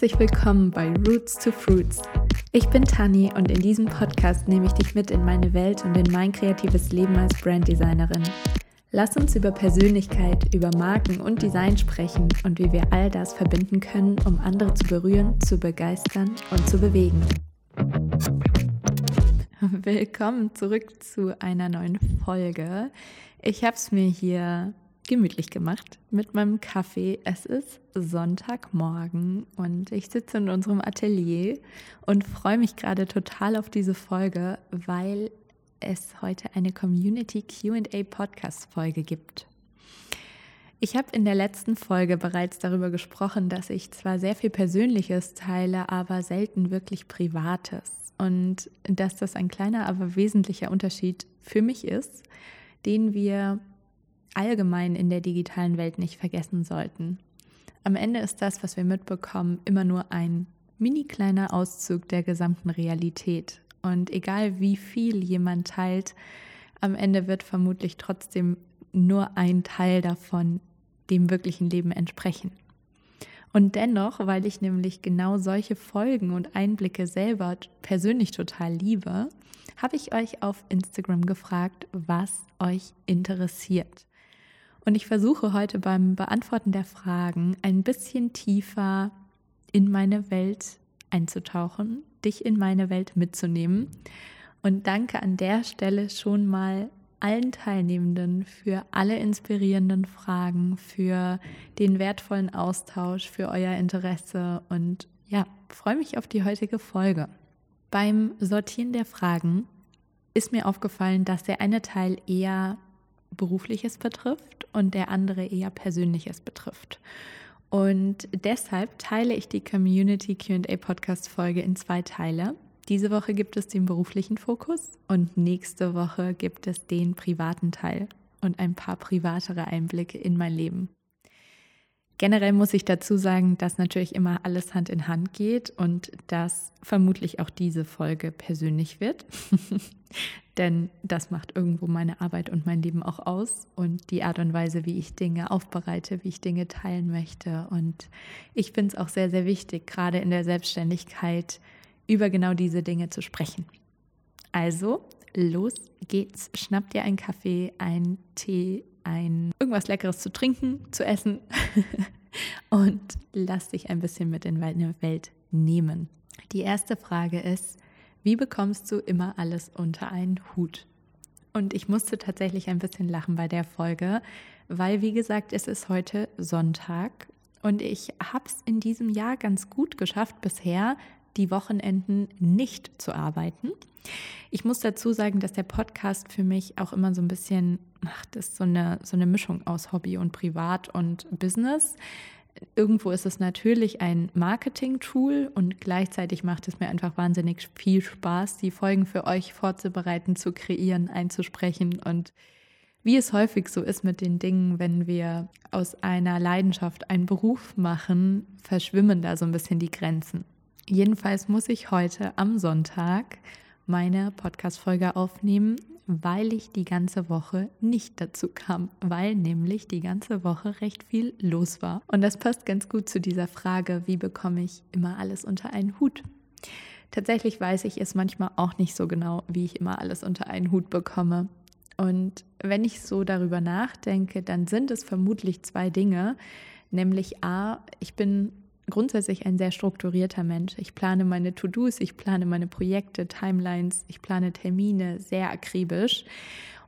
Herzlich willkommen bei Roots to Fruits. Ich bin Tani und in diesem Podcast nehme ich dich mit in meine Welt und in mein kreatives Leben als Branddesignerin. Lass uns über Persönlichkeit, über Marken und Design sprechen und wie wir all das verbinden können, um andere zu berühren, zu begeistern und zu bewegen. Willkommen zurück zu einer neuen Folge. Ich habe es mir hier gemütlich gemacht mit meinem Kaffee. Es ist Sonntagmorgen und ich sitze in unserem Atelier und freue mich gerade total auf diese Folge, weil es heute eine Community QA Podcast Folge gibt. Ich habe in der letzten Folge bereits darüber gesprochen, dass ich zwar sehr viel Persönliches teile, aber selten wirklich Privates. Und dass das ein kleiner, aber wesentlicher Unterschied für mich ist, den wir allgemein in der digitalen Welt nicht vergessen sollten. Am Ende ist das, was wir mitbekommen, immer nur ein mini kleiner Auszug der gesamten Realität. Und egal wie viel jemand teilt, am Ende wird vermutlich trotzdem nur ein Teil davon dem wirklichen Leben entsprechen. Und dennoch, weil ich nämlich genau solche Folgen und Einblicke selber persönlich total liebe, habe ich euch auf Instagram gefragt, was euch interessiert. Und ich versuche heute beim Beantworten der Fragen ein bisschen tiefer in meine Welt einzutauchen, dich in meine Welt mitzunehmen. Und danke an der Stelle schon mal allen Teilnehmenden für alle inspirierenden Fragen, für den wertvollen Austausch, für euer Interesse und ja, freue mich auf die heutige Folge. Beim Sortieren der Fragen ist mir aufgefallen, dass der eine Teil eher berufliches betrifft und der andere eher persönliches betrifft. Und deshalb teile ich die Community QA Podcast Folge in zwei Teile. Diese Woche gibt es den beruflichen Fokus und nächste Woche gibt es den privaten Teil und ein paar privatere Einblicke in mein Leben. Generell muss ich dazu sagen, dass natürlich immer alles Hand in Hand geht und dass vermutlich auch diese Folge persönlich wird. Denn das macht irgendwo meine Arbeit und mein Leben auch aus und die Art und Weise, wie ich Dinge aufbereite, wie ich Dinge teilen möchte. Und ich finde es auch sehr, sehr wichtig, gerade in der Selbstständigkeit über genau diese Dinge zu sprechen. Also, los geht's. Schnapp dir einen Kaffee, einen Tee, ein irgendwas Leckeres zu trinken, zu essen und lass dich ein bisschen mit in deine Welt nehmen. Die erste Frage ist, wie bekommst du immer alles unter einen Hut? Und ich musste tatsächlich ein bisschen lachen bei der Folge, weil, wie gesagt, es ist heute Sonntag und ich habe es in diesem Jahr ganz gut geschafft bisher, die Wochenenden nicht zu arbeiten. Ich muss dazu sagen, dass der Podcast für mich auch immer so ein bisschen, ach, das ist so eine, so eine Mischung aus Hobby und Privat und Business. Irgendwo ist es natürlich ein Marketing-Tool und gleichzeitig macht es mir einfach wahnsinnig viel Spaß, die Folgen für euch vorzubereiten, zu kreieren, einzusprechen und wie es häufig so ist mit den Dingen, wenn wir aus einer Leidenschaft einen Beruf machen, verschwimmen da so ein bisschen die Grenzen. Jedenfalls muss ich heute am Sonntag meine Podcast-Folge aufnehmen, weil ich die ganze Woche nicht dazu kam, weil nämlich die ganze Woche recht viel los war. Und das passt ganz gut zu dieser Frage, wie bekomme ich immer alles unter einen Hut? Tatsächlich weiß ich es manchmal auch nicht so genau, wie ich immer alles unter einen Hut bekomme. Und wenn ich so darüber nachdenke, dann sind es vermutlich zwei Dinge. Nämlich A, ich bin grundsätzlich ein sehr strukturierter Mensch. Ich plane meine To-Dos, ich plane meine Projekte, Timelines, ich plane Termine sehr akribisch.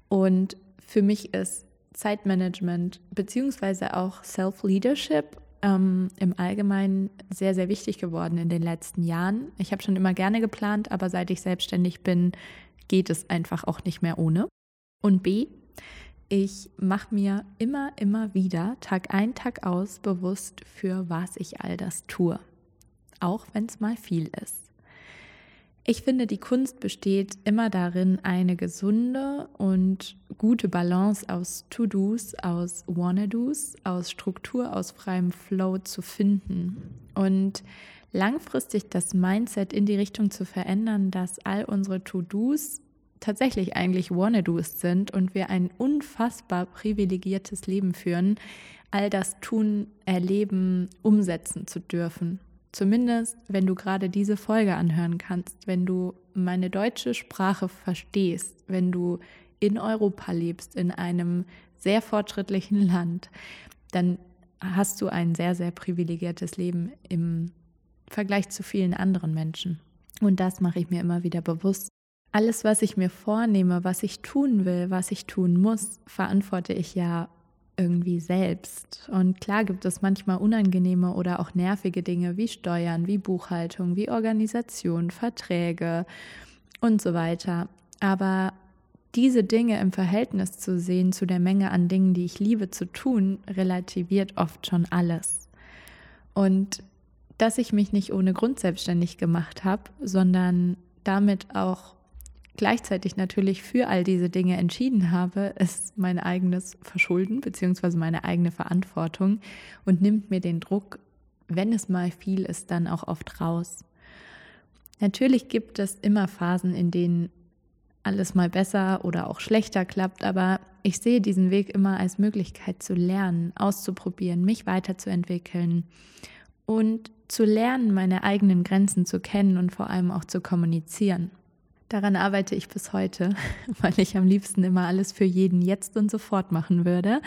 Und für mich ist Zeitmanagement beziehungsweise auch Self-Leadership ähm, im Allgemeinen sehr, sehr wichtig geworden in den letzten Jahren. Ich habe schon immer gerne geplant, aber seit ich selbstständig bin, geht es einfach auch nicht mehr ohne. Und B, ich mache mir immer, immer wieder, Tag ein, Tag aus, bewusst, für was ich all das tue. Auch wenn es mal viel ist. Ich finde, die Kunst besteht immer darin, eine gesunde und gute Balance aus To-Dos, aus Wanna-Dos, aus Struktur, aus freiem Flow zu finden. Und langfristig das Mindset in die Richtung zu verändern, dass all unsere To-Dos tatsächlich eigentlich Wannadoos sind und wir ein unfassbar privilegiertes Leben führen, all das tun, erleben, umsetzen zu dürfen. zumindest wenn du gerade diese Folge anhören kannst, wenn du meine deutsche Sprache verstehst, wenn du in Europa lebst, in einem sehr fortschrittlichen Land, dann hast du ein sehr, sehr privilegiertes Leben im Vergleich zu vielen anderen Menschen. Und das mache ich mir immer wieder bewusst. Alles, was ich mir vornehme, was ich tun will, was ich tun muss, verantworte ich ja irgendwie selbst. Und klar gibt es manchmal unangenehme oder auch nervige Dinge wie Steuern, wie Buchhaltung, wie Organisation, Verträge und so weiter. Aber diese Dinge im Verhältnis zu sehen zu der Menge an Dingen, die ich liebe zu tun, relativiert oft schon alles. Und dass ich mich nicht ohne Grund selbstständig gemacht habe, sondern damit auch gleichzeitig natürlich für all diese Dinge entschieden habe, ist mein eigenes Verschulden bzw. meine eigene Verantwortung und nimmt mir den Druck, wenn es mal viel ist, dann auch oft raus. Natürlich gibt es immer Phasen, in denen alles mal besser oder auch schlechter klappt, aber ich sehe diesen Weg immer als Möglichkeit zu lernen, auszuprobieren, mich weiterzuentwickeln und zu lernen, meine eigenen Grenzen zu kennen und vor allem auch zu kommunizieren. Daran arbeite ich bis heute, weil ich am liebsten immer alles für jeden jetzt und sofort machen würde,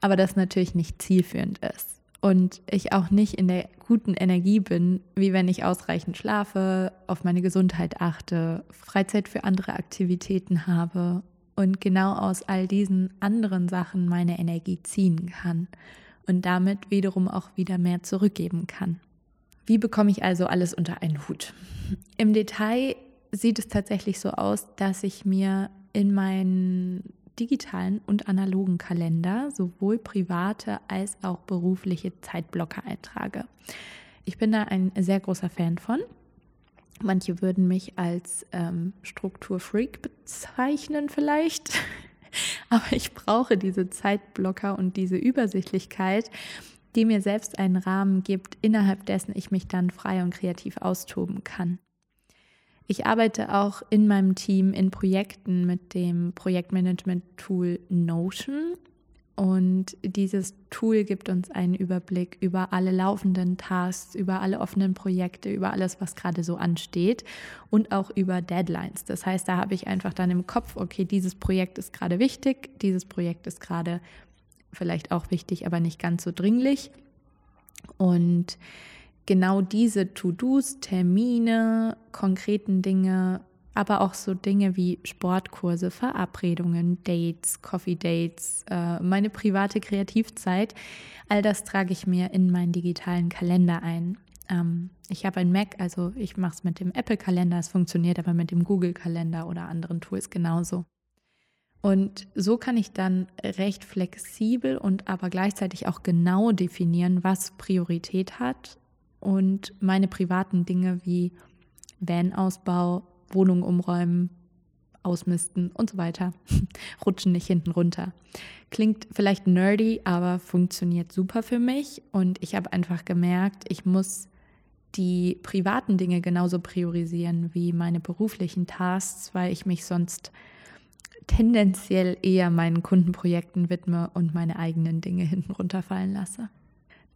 aber das natürlich nicht zielführend ist und ich auch nicht in der guten Energie bin, wie wenn ich ausreichend schlafe, auf meine Gesundheit achte, Freizeit für andere Aktivitäten habe und genau aus all diesen anderen Sachen meine Energie ziehen kann und damit wiederum auch wieder mehr zurückgeben kann. Wie bekomme ich also alles unter einen Hut? Im Detail sieht es tatsächlich so aus, dass ich mir in meinen digitalen und analogen Kalender sowohl private als auch berufliche Zeitblocker eintrage. Ich bin da ein sehr großer Fan von. Manche würden mich als ähm, Strukturfreak bezeichnen vielleicht, aber ich brauche diese Zeitblocker und diese Übersichtlichkeit, die mir selbst einen Rahmen gibt, innerhalb dessen ich mich dann frei und kreativ austoben kann. Ich arbeite auch in meinem Team in Projekten mit dem Projektmanagement-Tool Notion. Und dieses Tool gibt uns einen Überblick über alle laufenden Tasks, über alle offenen Projekte, über alles, was gerade so ansteht und auch über Deadlines. Das heißt, da habe ich einfach dann im Kopf, okay, dieses Projekt ist gerade wichtig, dieses Projekt ist gerade vielleicht auch wichtig, aber nicht ganz so dringlich. Und genau diese To-Dos, Termine, konkreten Dinge, aber auch so Dinge wie Sportkurse, Verabredungen, Dates, Coffee-Dates, äh, meine private Kreativzeit, all das trage ich mir in meinen digitalen Kalender ein. Ähm, ich habe ein Mac, also ich mache es mit dem Apple-Kalender, es funktioniert aber mit dem Google-Kalender oder anderen Tools genauso. Und so kann ich dann recht flexibel und aber gleichzeitig auch genau definieren, was Priorität hat und meine privaten Dinge wie Van-Ausbau, Wohnung umräumen, ausmisten und so weiter rutschen nicht hinten runter. Klingt vielleicht nerdy, aber funktioniert super für mich und ich habe einfach gemerkt, ich muss die privaten Dinge genauso priorisieren wie meine beruflichen Tasks, weil ich mich sonst tendenziell eher meinen Kundenprojekten widme und meine eigenen Dinge hinten runterfallen lasse.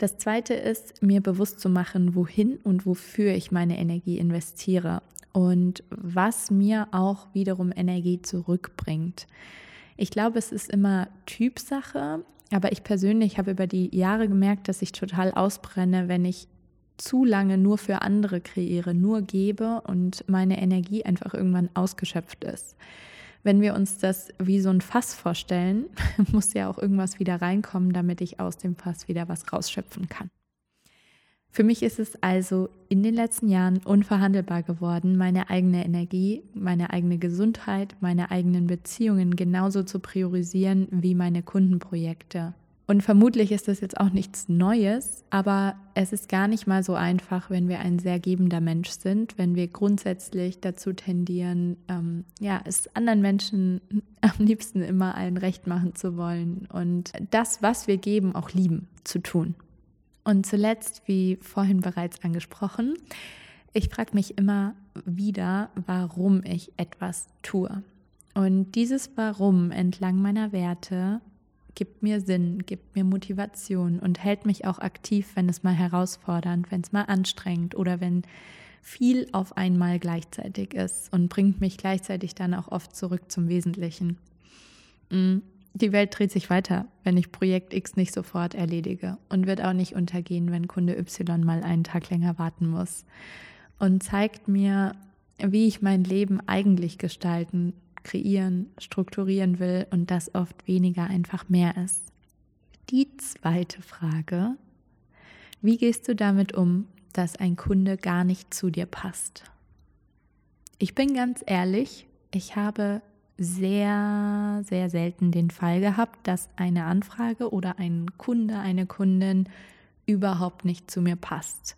Das zweite ist, mir bewusst zu machen, wohin und wofür ich meine Energie investiere und was mir auch wiederum Energie zurückbringt. Ich glaube, es ist immer Typsache, aber ich persönlich habe über die Jahre gemerkt, dass ich total ausbrenne, wenn ich zu lange nur für andere kreiere, nur gebe und meine Energie einfach irgendwann ausgeschöpft ist wenn wir uns das wie so ein Fass vorstellen, muss ja auch irgendwas wieder reinkommen, damit ich aus dem Fass wieder was rausschöpfen kann. Für mich ist es also in den letzten Jahren unverhandelbar geworden, meine eigene Energie, meine eigene Gesundheit, meine eigenen Beziehungen genauso zu priorisieren wie meine Kundenprojekte und vermutlich ist das jetzt auch nichts Neues, aber es ist gar nicht mal so einfach, wenn wir ein sehr gebender Mensch sind, wenn wir grundsätzlich dazu tendieren, ähm, ja, es anderen Menschen am liebsten immer allen recht machen zu wollen und das, was wir geben, auch lieben zu tun. Und zuletzt, wie vorhin bereits angesprochen, ich frage mich immer wieder, warum ich etwas tue. Und dieses Warum entlang meiner Werte gibt mir Sinn, gibt mir Motivation und hält mich auch aktiv, wenn es mal herausfordernd, wenn es mal anstrengend oder wenn viel auf einmal gleichzeitig ist und bringt mich gleichzeitig dann auch oft zurück zum Wesentlichen. Mm, die Welt dreht sich weiter, wenn ich Projekt X nicht sofort erledige und wird auch nicht untergehen, wenn Kunde Y mal einen Tag länger warten muss. Und zeigt mir, wie ich mein Leben eigentlich gestalten, kreieren, strukturieren will und das oft weniger einfach mehr ist. Die zweite Frage, wie gehst du damit um, dass ein Kunde gar nicht zu dir passt? Ich bin ganz ehrlich, ich habe sehr, sehr selten den Fall gehabt, dass eine Anfrage oder ein Kunde, eine Kundin überhaupt nicht zu mir passt.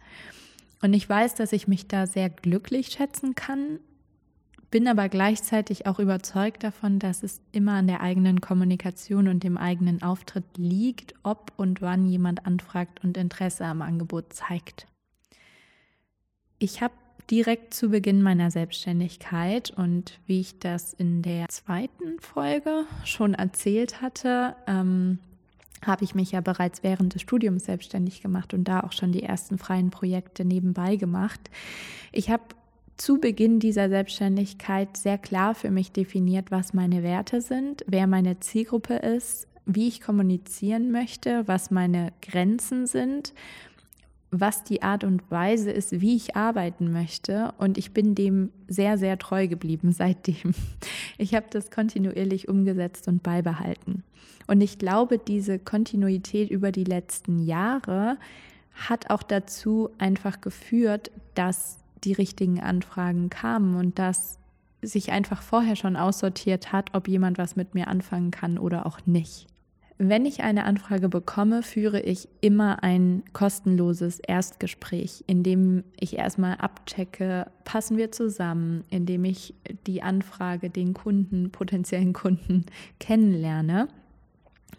Und ich weiß, dass ich mich da sehr glücklich schätzen kann, bin aber gleichzeitig auch überzeugt davon, dass es immer an der eigenen Kommunikation und dem eigenen Auftritt liegt, ob und wann jemand anfragt und Interesse am Angebot zeigt. Ich habe direkt zu Beginn meiner Selbstständigkeit und wie ich das in der zweiten Folge schon erzählt hatte, ähm, habe ich mich ja bereits während des Studiums selbstständig gemacht und da auch schon die ersten freien Projekte nebenbei gemacht. Ich habe zu Beginn dieser Selbstständigkeit sehr klar für mich definiert, was meine Werte sind, wer meine Zielgruppe ist, wie ich kommunizieren möchte, was meine Grenzen sind, was die Art und Weise ist, wie ich arbeiten möchte. Und ich bin dem sehr, sehr treu geblieben seitdem. Ich habe das kontinuierlich umgesetzt und beibehalten. Und ich glaube, diese Kontinuität über die letzten Jahre hat auch dazu einfach geführt, dass die richtigen Anfragen kamen und dass sich einfach vorher schon aussortiert hat, ob jemand was mit mir anfangen kann oder auch nicht. Wenn ich eine Anfrage bekomme, führe ich immer ein kostenloses Erstgespräch, in dem ich erstmal abchecke, passen wir zusammen, in dem ich die Anfrage, den Kunden, potenziellen Kunden kennenlerne.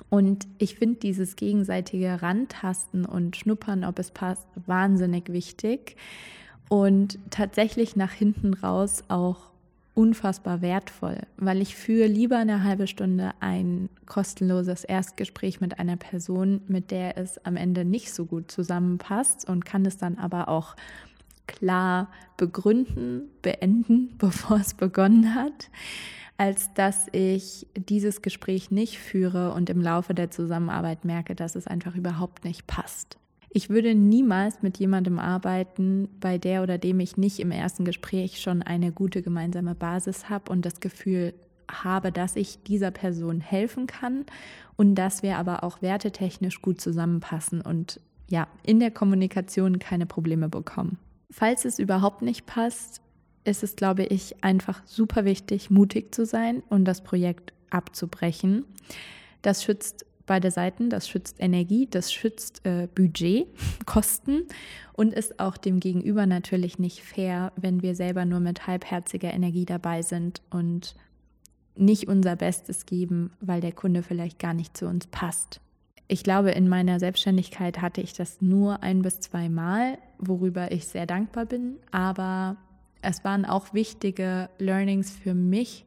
Und ich finde dieses gegenseitige Rantasten und Schnuppern, ob es passt, wahnsinnig wichtig und tatsächlich nach hinten raus auch unfassbar wertvoll, weil ich führe lieber eine halbe Stunde ein kostenloses Erstgespräch mit einer Person, mit der es am Ende nicht so gut zusammenpasst und kann es dann aber auch klar begründen, beenden, bevor es begonnen hat, als dass ich dieses Gespräch nicht führe und im Laufe der Zusammenarbeit merke, dass es einfach überhaupt nicht passt. Ich würde niemals mit jemandem arbeiten, bei der oder dem ich nicht im ersten Gespräch schon eine gute gemeinsame Basis habe und das Gefühl habe, dass ich dieser Person helfen kann und dass wir aber auch wertetechnisch gut zusammenpassen und ja, in der Kommunikation keine Probleme bekommen. Falls es überhaupt nicht passt, ist es, glaube ich, einfach super wichtig, mutig zu sein und das Projekt abzubrechen. Das schützt beide Seiten. Das schützt Energie, das schützt äh, Budget, Kosten und ist auch dem Gegenüber natürlich nicht fair, wenn wir selber nur mit halbherziger Energie dabei sind und nicht unser Bestes geben, weil der Kunde vielleicht gar nicht zu uns passt. Ich glaube, in meiner Selbstständigkeit hatte ich das nur ein bis zwei Mal, worüber ich sehr dankbar bin. Aber es waren auch wichtige Learnings für mich,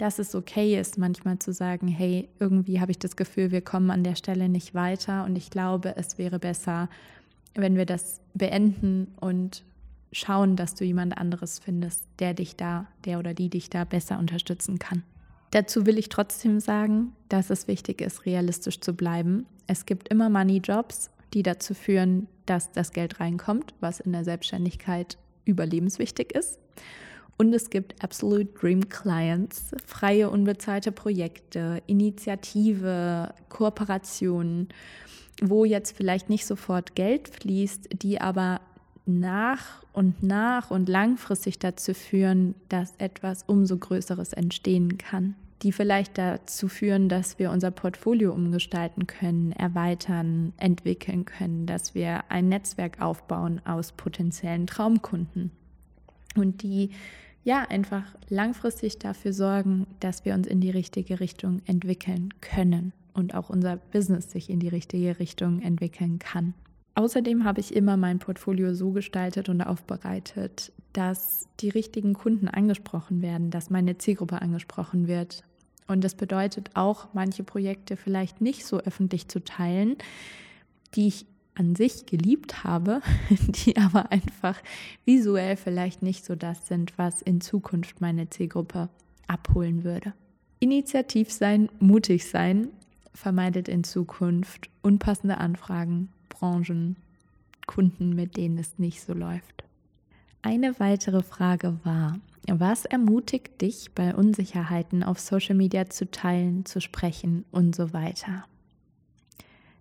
dass es okay ist, manchmal zu sagen, hey, irgendwie habe ich das Gefühl, wir kommen an der Stelle nicht weiter und ich glaube, es wäre besser, wenn wir das beenden und schauen, dass du jemand anderes findest, der dich da, der oder die dich da besser unterstützen kann. Dazu will ich trotzdem sagen, dass es wichtig ist, realistisch zu bleiben. Es gibt immer Money-Jobs, die dazu führen, dass das Geld reinkommt, was in der Selbstständigkeit überlebenswichtig ist. Und es gibt Absolute Dream Clients, freie unbezahlte Projekte, Initiative, Kooperationen, wo jetzt vielleicht nicht sofort Geld fließt, die aber nach und nach und langfristig dazu führen, dass etwas umso Größeres entstehen kann. Die vielleicht dazu führen, dass wir unser Portfolio umgestalten können, erweitern, entwickeln können, dass wir ein Netzwerk aufbauen aus potenziellen Traumkunden. Und die ja, einfach langfristig dafür sorgen, dass wir uns in die richtige Richtung entwickeln können und auch unser Business sich in die richtige Richtung entwickeln kann. Außerdem habe ich immer mein Portfolio so gestaltet und aufbereitet, dass die richtigen Kunden angesprochen werden, dass meine Zielgruppe angesprochen wird Und das bedeutet auch, manche Projekte vielleicht nicht so öffentlich zu teilen, die ich an sich geliebt habe, die aber einfach visuell vielleicht nicht so das sind, was in Zukunft meine Zielgruppe abholen würde. Initiativ sein, mutig sein vermeidet in Zukunft unpassende Anfragen, Branchen, Kunden, mit denen es nicht so läuft. Eine weitere Frage war, was ermutigt dich bei Unsicherheiten auf Social Media zu teilen, zu sprechen und so weiter?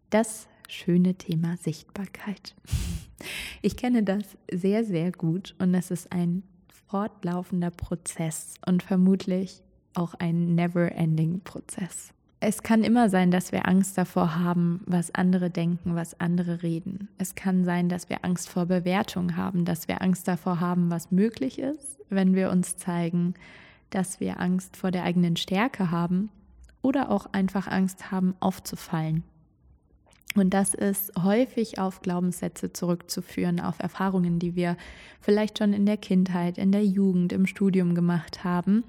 Das schöne Thema Sichtbarkeit. Ich kenne das sehr, sehr gut und es ist ein fortlaufender Prozess und vermutlich auch ein never-ending Prozess. Es kann immer sein, dass wir Angst davor haben, was andere denken, was andere reden. Es kann sein, dass wir Angst vor Bewertung haben, dass wir Angst davor haben, was möglich ist, wenn wir uns zeigen, dass wir Angst vor der eigenen Stärke haben oder auch einfach Angst haben, aufzufallen. Und das ist häufig auf Glaubenssätze zurückzuführen, auf Erfahrungen, die wir vielleicht schon in der Kindheit, in der Jugend, im Studium gemacht haben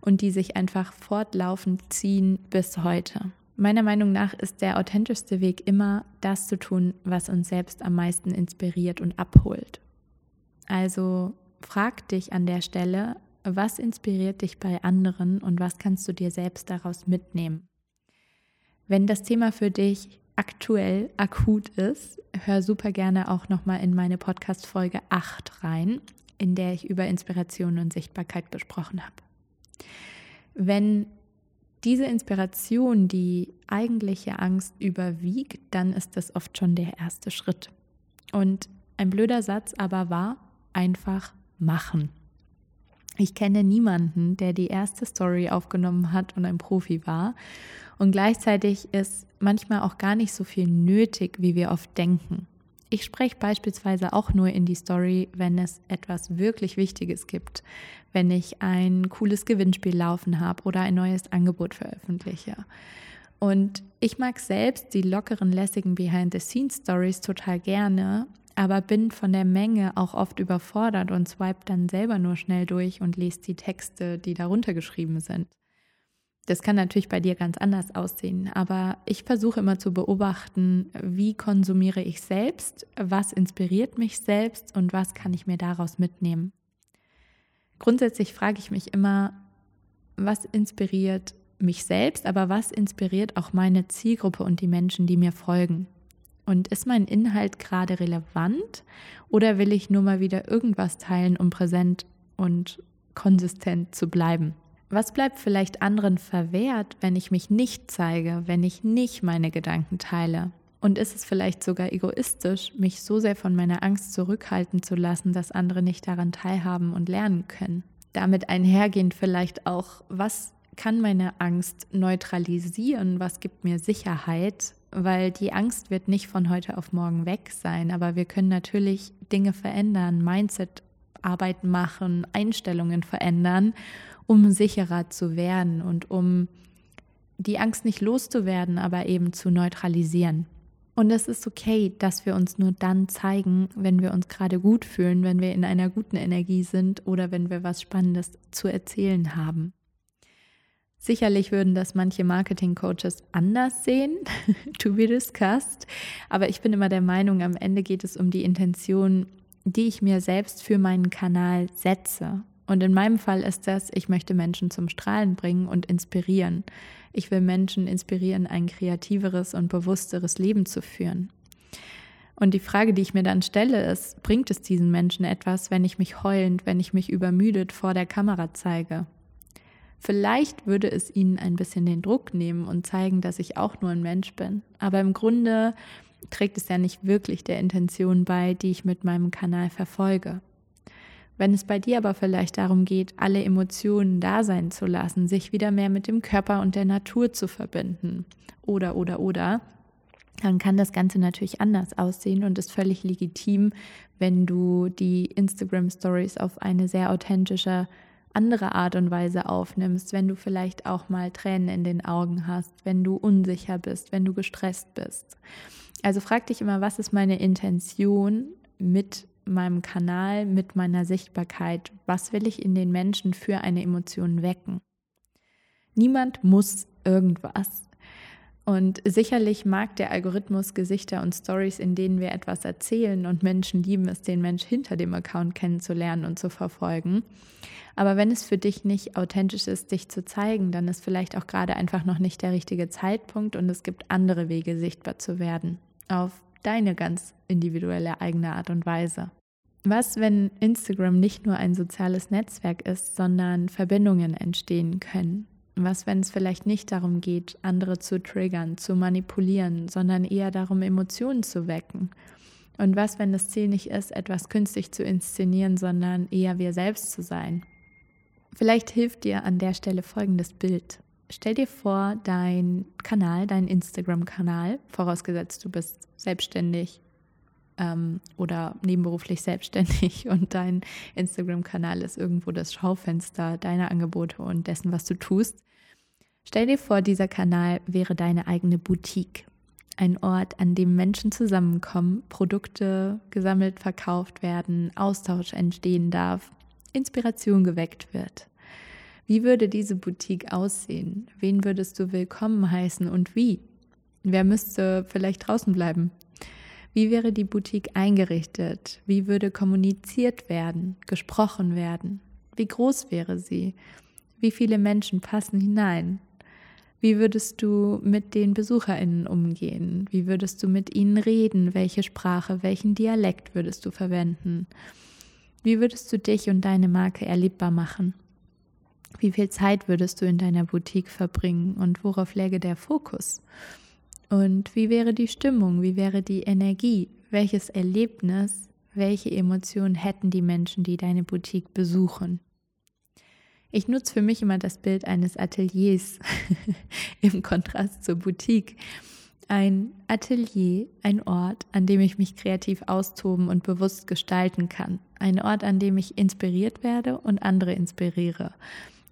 und die sich einfach fortlaufend ziehen bis heute. Meiner Meinung nach ist der authentischste Weg immer das zu tun, was uns selbst am meisten inspiriert und abholt. Also frag dich an der Stelle, was inspiriert dich bei anderen und was kannst du dir selbst daraus mitnehmen. Wenn das Thema für dich aktuell akut ist, hör super gerne auch nochmal in meine Podcast-Folge 8 rein, in der ich über Inspiration und Sichtbarkeit besprochen habe. Wenn diese Inspiration die eigentliche Angst überwiegt, dann ist das oft schon der erste Schritt. Und ein blöder Satz aber war einfach machen. Ich kenne niemanden, der die erste Story aufgenommen hat und ein Profi war. Und gleichzeitig ist manchmal auch gar nicht so viel nötig, wie wir oft denken. Ich spreche beispielsweise auch nur in die Story, wenn es etwas wirklich Wichtiges gibt, wenn ich ein cooles Gewinnspiel laufen habe oder ein neues Angebot veröffentliche. Und ich mag selbst die lockeren, lässigen Behind-the-Scenes-Stories total gerne, aber bin von der Menge auch oft überfordert und swipe dann selber nur schnell durch und lese die Texte, die darunter geschrieben sind. Das kann natürlich bei dir ganz anders aussehen, aber ich versuche immer zu beobachten, wie konsumiere ich selbst, was inspiriert mich selbst und was kann ich mir daraus mitnehmen. Grundsätzlich frage ich mich immer, was inspiriert mich selbst, aber was inspiriert auch meine Zielgruppe und die Menschen, die mir folgen. Und ist mein Inhalt gerade relevant oder will ich nur mal wieder irgendwas teilen, um präsent und konsistent zu bleiben? Was bleibt vielleicht anderen verwehrt, wenn ich mich nicht zeige, wenn ich nicht meine Gedanken teile? Und ist es vielleicht sogar egoistisch, mich so sehr von meiner Angst zurückhalten zu lassen, dass andere nicht daran teilhaben und lernen können? Damit einhergehend vielleicht auch, was kann meine Angst neutralisieren? Was gibt mir Sicherheit? Weil die Angst wird nicht von heute auf morgen weg sein, aber wir können natürlich Dinge verändern, Mindset-Arbeit machen, Einstellungen verändern, um sicherer zu werden und um die Angst nicht loszuwerden, aber eben zu neutralisieren. Und es ist okay, dass wir uns nur dann zeigen, wenn wir uns gerade gut fühlen, wenn wir in einer guten Energie sind oder wenn wir was Spannendes zu erzählen haben. Sicherlich würden das manche Marketing-Coaches anders sehen, to be discussed. Aber ich bin immer der Meinung, am Ende geht es um die Intention, die ich mir selbst für meinen Kanal setze. Und in meinem Fall ist das, ich möchte Menschen zum Strahlen bringen und inspirieren. Ich will Menschen inspirieren, ein kreativeres und bewussteres Leben zu führen. Und die Frage, die ich mir dann stelle, ist, bringt es diesen Menschen etwas, wenn ich mich heulend, wenn ich mich übermüdet vor der Kamera zeige? Vielleicht würde es ihnen ein bisschen den Druck nehmen und zeigen, dass ich auch nur ein Mensch bin. Aber im Grunde trägt es ja nicht wirklich der Intention bei, die ich mit meinem Kanal verfolge. Wenn es bei dir aber vielleicht darum geht, alle Emotionen da sein zu lassen, sich wieder mehr mit dem Körper und der Natur zu verbinden, oder, oder, oder, dann kann das Ganze natürlich anders aussehen und ist völlig legitim, wenn du die Instagram Stories auf eine sehr authentische andere Art und Weise aufnimmst, wenn du vielleicht auch mal Tränen in den Augen hast, wenn du unsicher bist, wenn du gestresst bist. Also frag dich immer, was ist meine Intention mit meinem Kanal, mit meiner Sichtbarkeit? Was will ich in den Menschen für eine Emotion wecken? Niemand muss irgendwas. Und sicherlich mag der Algorithmus Gesichter und Stories, in denen wir etwas erzählen und Menschen lieben es, den Mensch hinter dem Account kennenzulernen und zu verfolgen. Aber wenn es für dich nicht authentisch ist, dich zu zeigen, dann ist vielleicht auch gerade einfach noch nicht der richtige Zeitpunkt und es gibt andere Wege, sichtbar zu werden. Auf deine ganz individuelle eigene Art und Weise. Was, wenn Instagram nicht nur ein soziales Netzwerk ist, sondern Verbindungen entstehen können? Was, wenn es vielleicht nicht darum geht, andere zu triggern, zu manipulieren, sondern eher darum, Emotionen zu wecken? Und was, wenn das Ziel nicht ist, etwas künstlich zu inszenieren, sondern eher wir selbst zu sein? Vielleicht hilft dir an der Stelle folgendes Bild. Stell dir vor, dein Kanal, dein Instagram-Kanal, vorausgesetzt du bist selbstständig ähm, oder nebenberuflich selbstständig und dein Instagram-Kanal ist irgendwo das Schaufenster deiner Angebote und dessen, was du tust. Stell dir vor, dieser Kanal wäre deine eigene Boutique. Ein Ort, an dem Menschen zusammenkommen, Produkte gesammelt, verkauft werden, Austausch entstehen darf, Inspiration geweckt wird. Wie würde diese Boutique aussehen? Wen würdest du willkommen heißen und wie? Wer müsste vielleicht draußen bleiben? Wie wäre die Boutique eingerichtet? Wie würde kommuniziert werden, gesprochen werden? Wie groß wäre sie? Wie viele Menschen passen hinein? Wie würdest du mit den Besucherinnen umgehen? Wie würdest du mit ihnen reden? Welche Sprache, welchen Dialekt würdest du verwenden? Wie würdest du dich und deine Marke erlebbar machen? Wie viel Zeit würdest du in deiner Boutique verbringen und worauf läge der Fokus? Und wie wäre die Stimmung? Wie wäre die Energie? Welches Erlebnis, welche Emotionen hätten die Menschen, die deine Boutique besuchen? Ich nutze für mich immer das Bild eines Ateliers im Kontrast zur Boutique. Ein Atelier, ein Ort, an dem ich mich kreativ austoben und bewusst gestalten kann. Ein Ort, an dem ich inspiriert werde und andere inspiriere.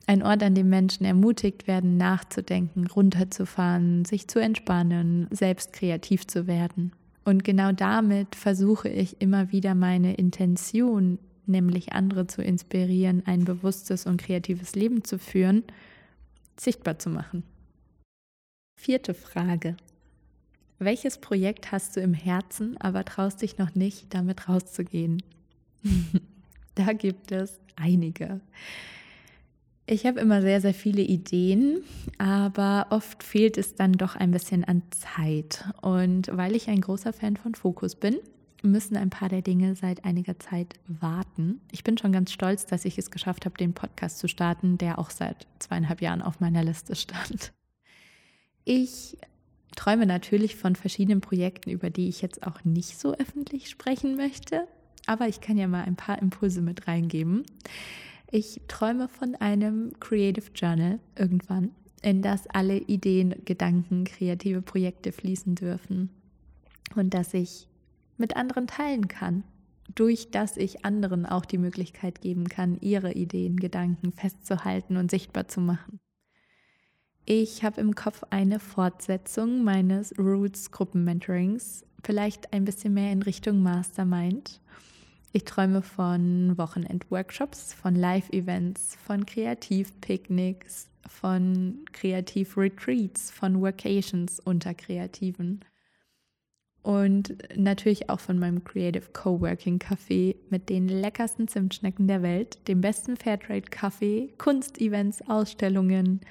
Ein Ort, an dem Menschen ermutigt werden, nachzudenken, runterzufahren, sich zu entspannen, selbst kreativ zu werden. Und genau damit versuche ich immer wieder meine Intention, nämlich andere zu inspirieren, ein bewusstes und kreatives Leben zu führen, sichtbar zu machen. Vierte Frage. Welches Projekt hast du im Herzen, aber traust dich noch nicht, damit rauszugehen? da gibt es einige. Ich habe immer sehr, sehr viele Ideen, aber oft fehlt es dann doch ein bisschen an Zeit. Und weil ich ein großer Fan von Fokus bin, müssen ein paar der Dinge seit einiger Zeit warten. Ich bin schon ganz stolz, dass ich es geschafft habe, den Podcast zu starten, der auch seit zweieinhalb Jahren auf meiner Liste stand. Ich träume natürlich von verschiedenen Projekten, über die ich jetzt auch nicht so öffentlich sprechen möchte, aber ich kann ja mal ein paar Impulse mit reingeben. Ich träume von einem Creative Journal irgendwann, in das alle Ideen, Gedanken, kreative Projekte fließen dürfen und dass ich mit anderen teilen kann, durch das ich anderen auch die Möglichkeit geben kann, ihre Ideen, Gedanken festzuhalten und sichtbar zu machen. Ich habe im Kopf eine Fortsetzung meines Roots Gruppenmentorings, vielleicht ein bisschen mehr in Richtung Mastermind ich träume von Wochenend-Workshops, von Live-Events, von Kreativ-Picknicks, von Kreativ-Retreats, von Workations unter Kreativen. Und natürlich auch von meinem Creative Coworking Café mit den leckersten Zimtschnecken der Welt, dem besten Fairtrade Kaffee, Kunstevents, Ausstellungen,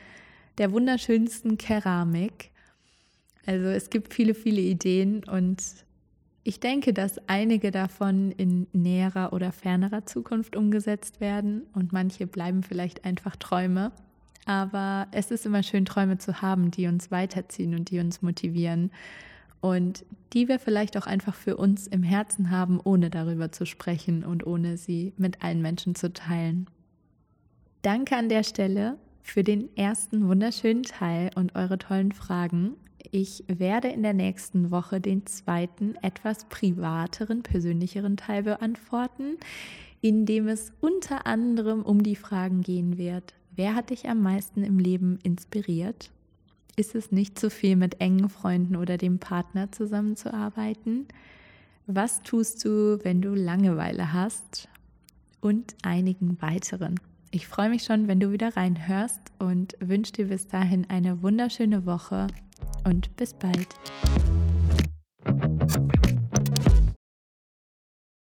der wunderschönsten Keramik. Also es gibt viele, viele Ideen und ich denke, dass einige davon in näherer oder fernerer Zukunft umgesetzt werden und manche bleiben vielleicht einfach Träume. Aber es ist immer schön, Träume zu haben, die uns weiterziehen und die uns motivieren und die wir vielleicht auch einfach für uns im Herzen haben, ohne darüber zu sprechen und ohne sie mit allen Menschen zu teilen. Danke an der Stelle für den ersten wunderschönen Teil und eure tollen Fragen. Ich werde in der nächsten Woche den zweiten, etwas privateren, persönlicheren Teil beantworten, in dem es unter anderem um die Fragen gehen wird. Wer hat dich am meisten im Leben inspiriert? Ist es nicht zu viel, mit engen Freunden oder dem Partner zusammenzuarbeiten? Was tust du, wenn du Langeweile hast? Und einigen weiteren. Ich freue mich schon, wenn du wieder reinhörst und wünsche dir bis dahin eine wunderschöne Woche und bis bald.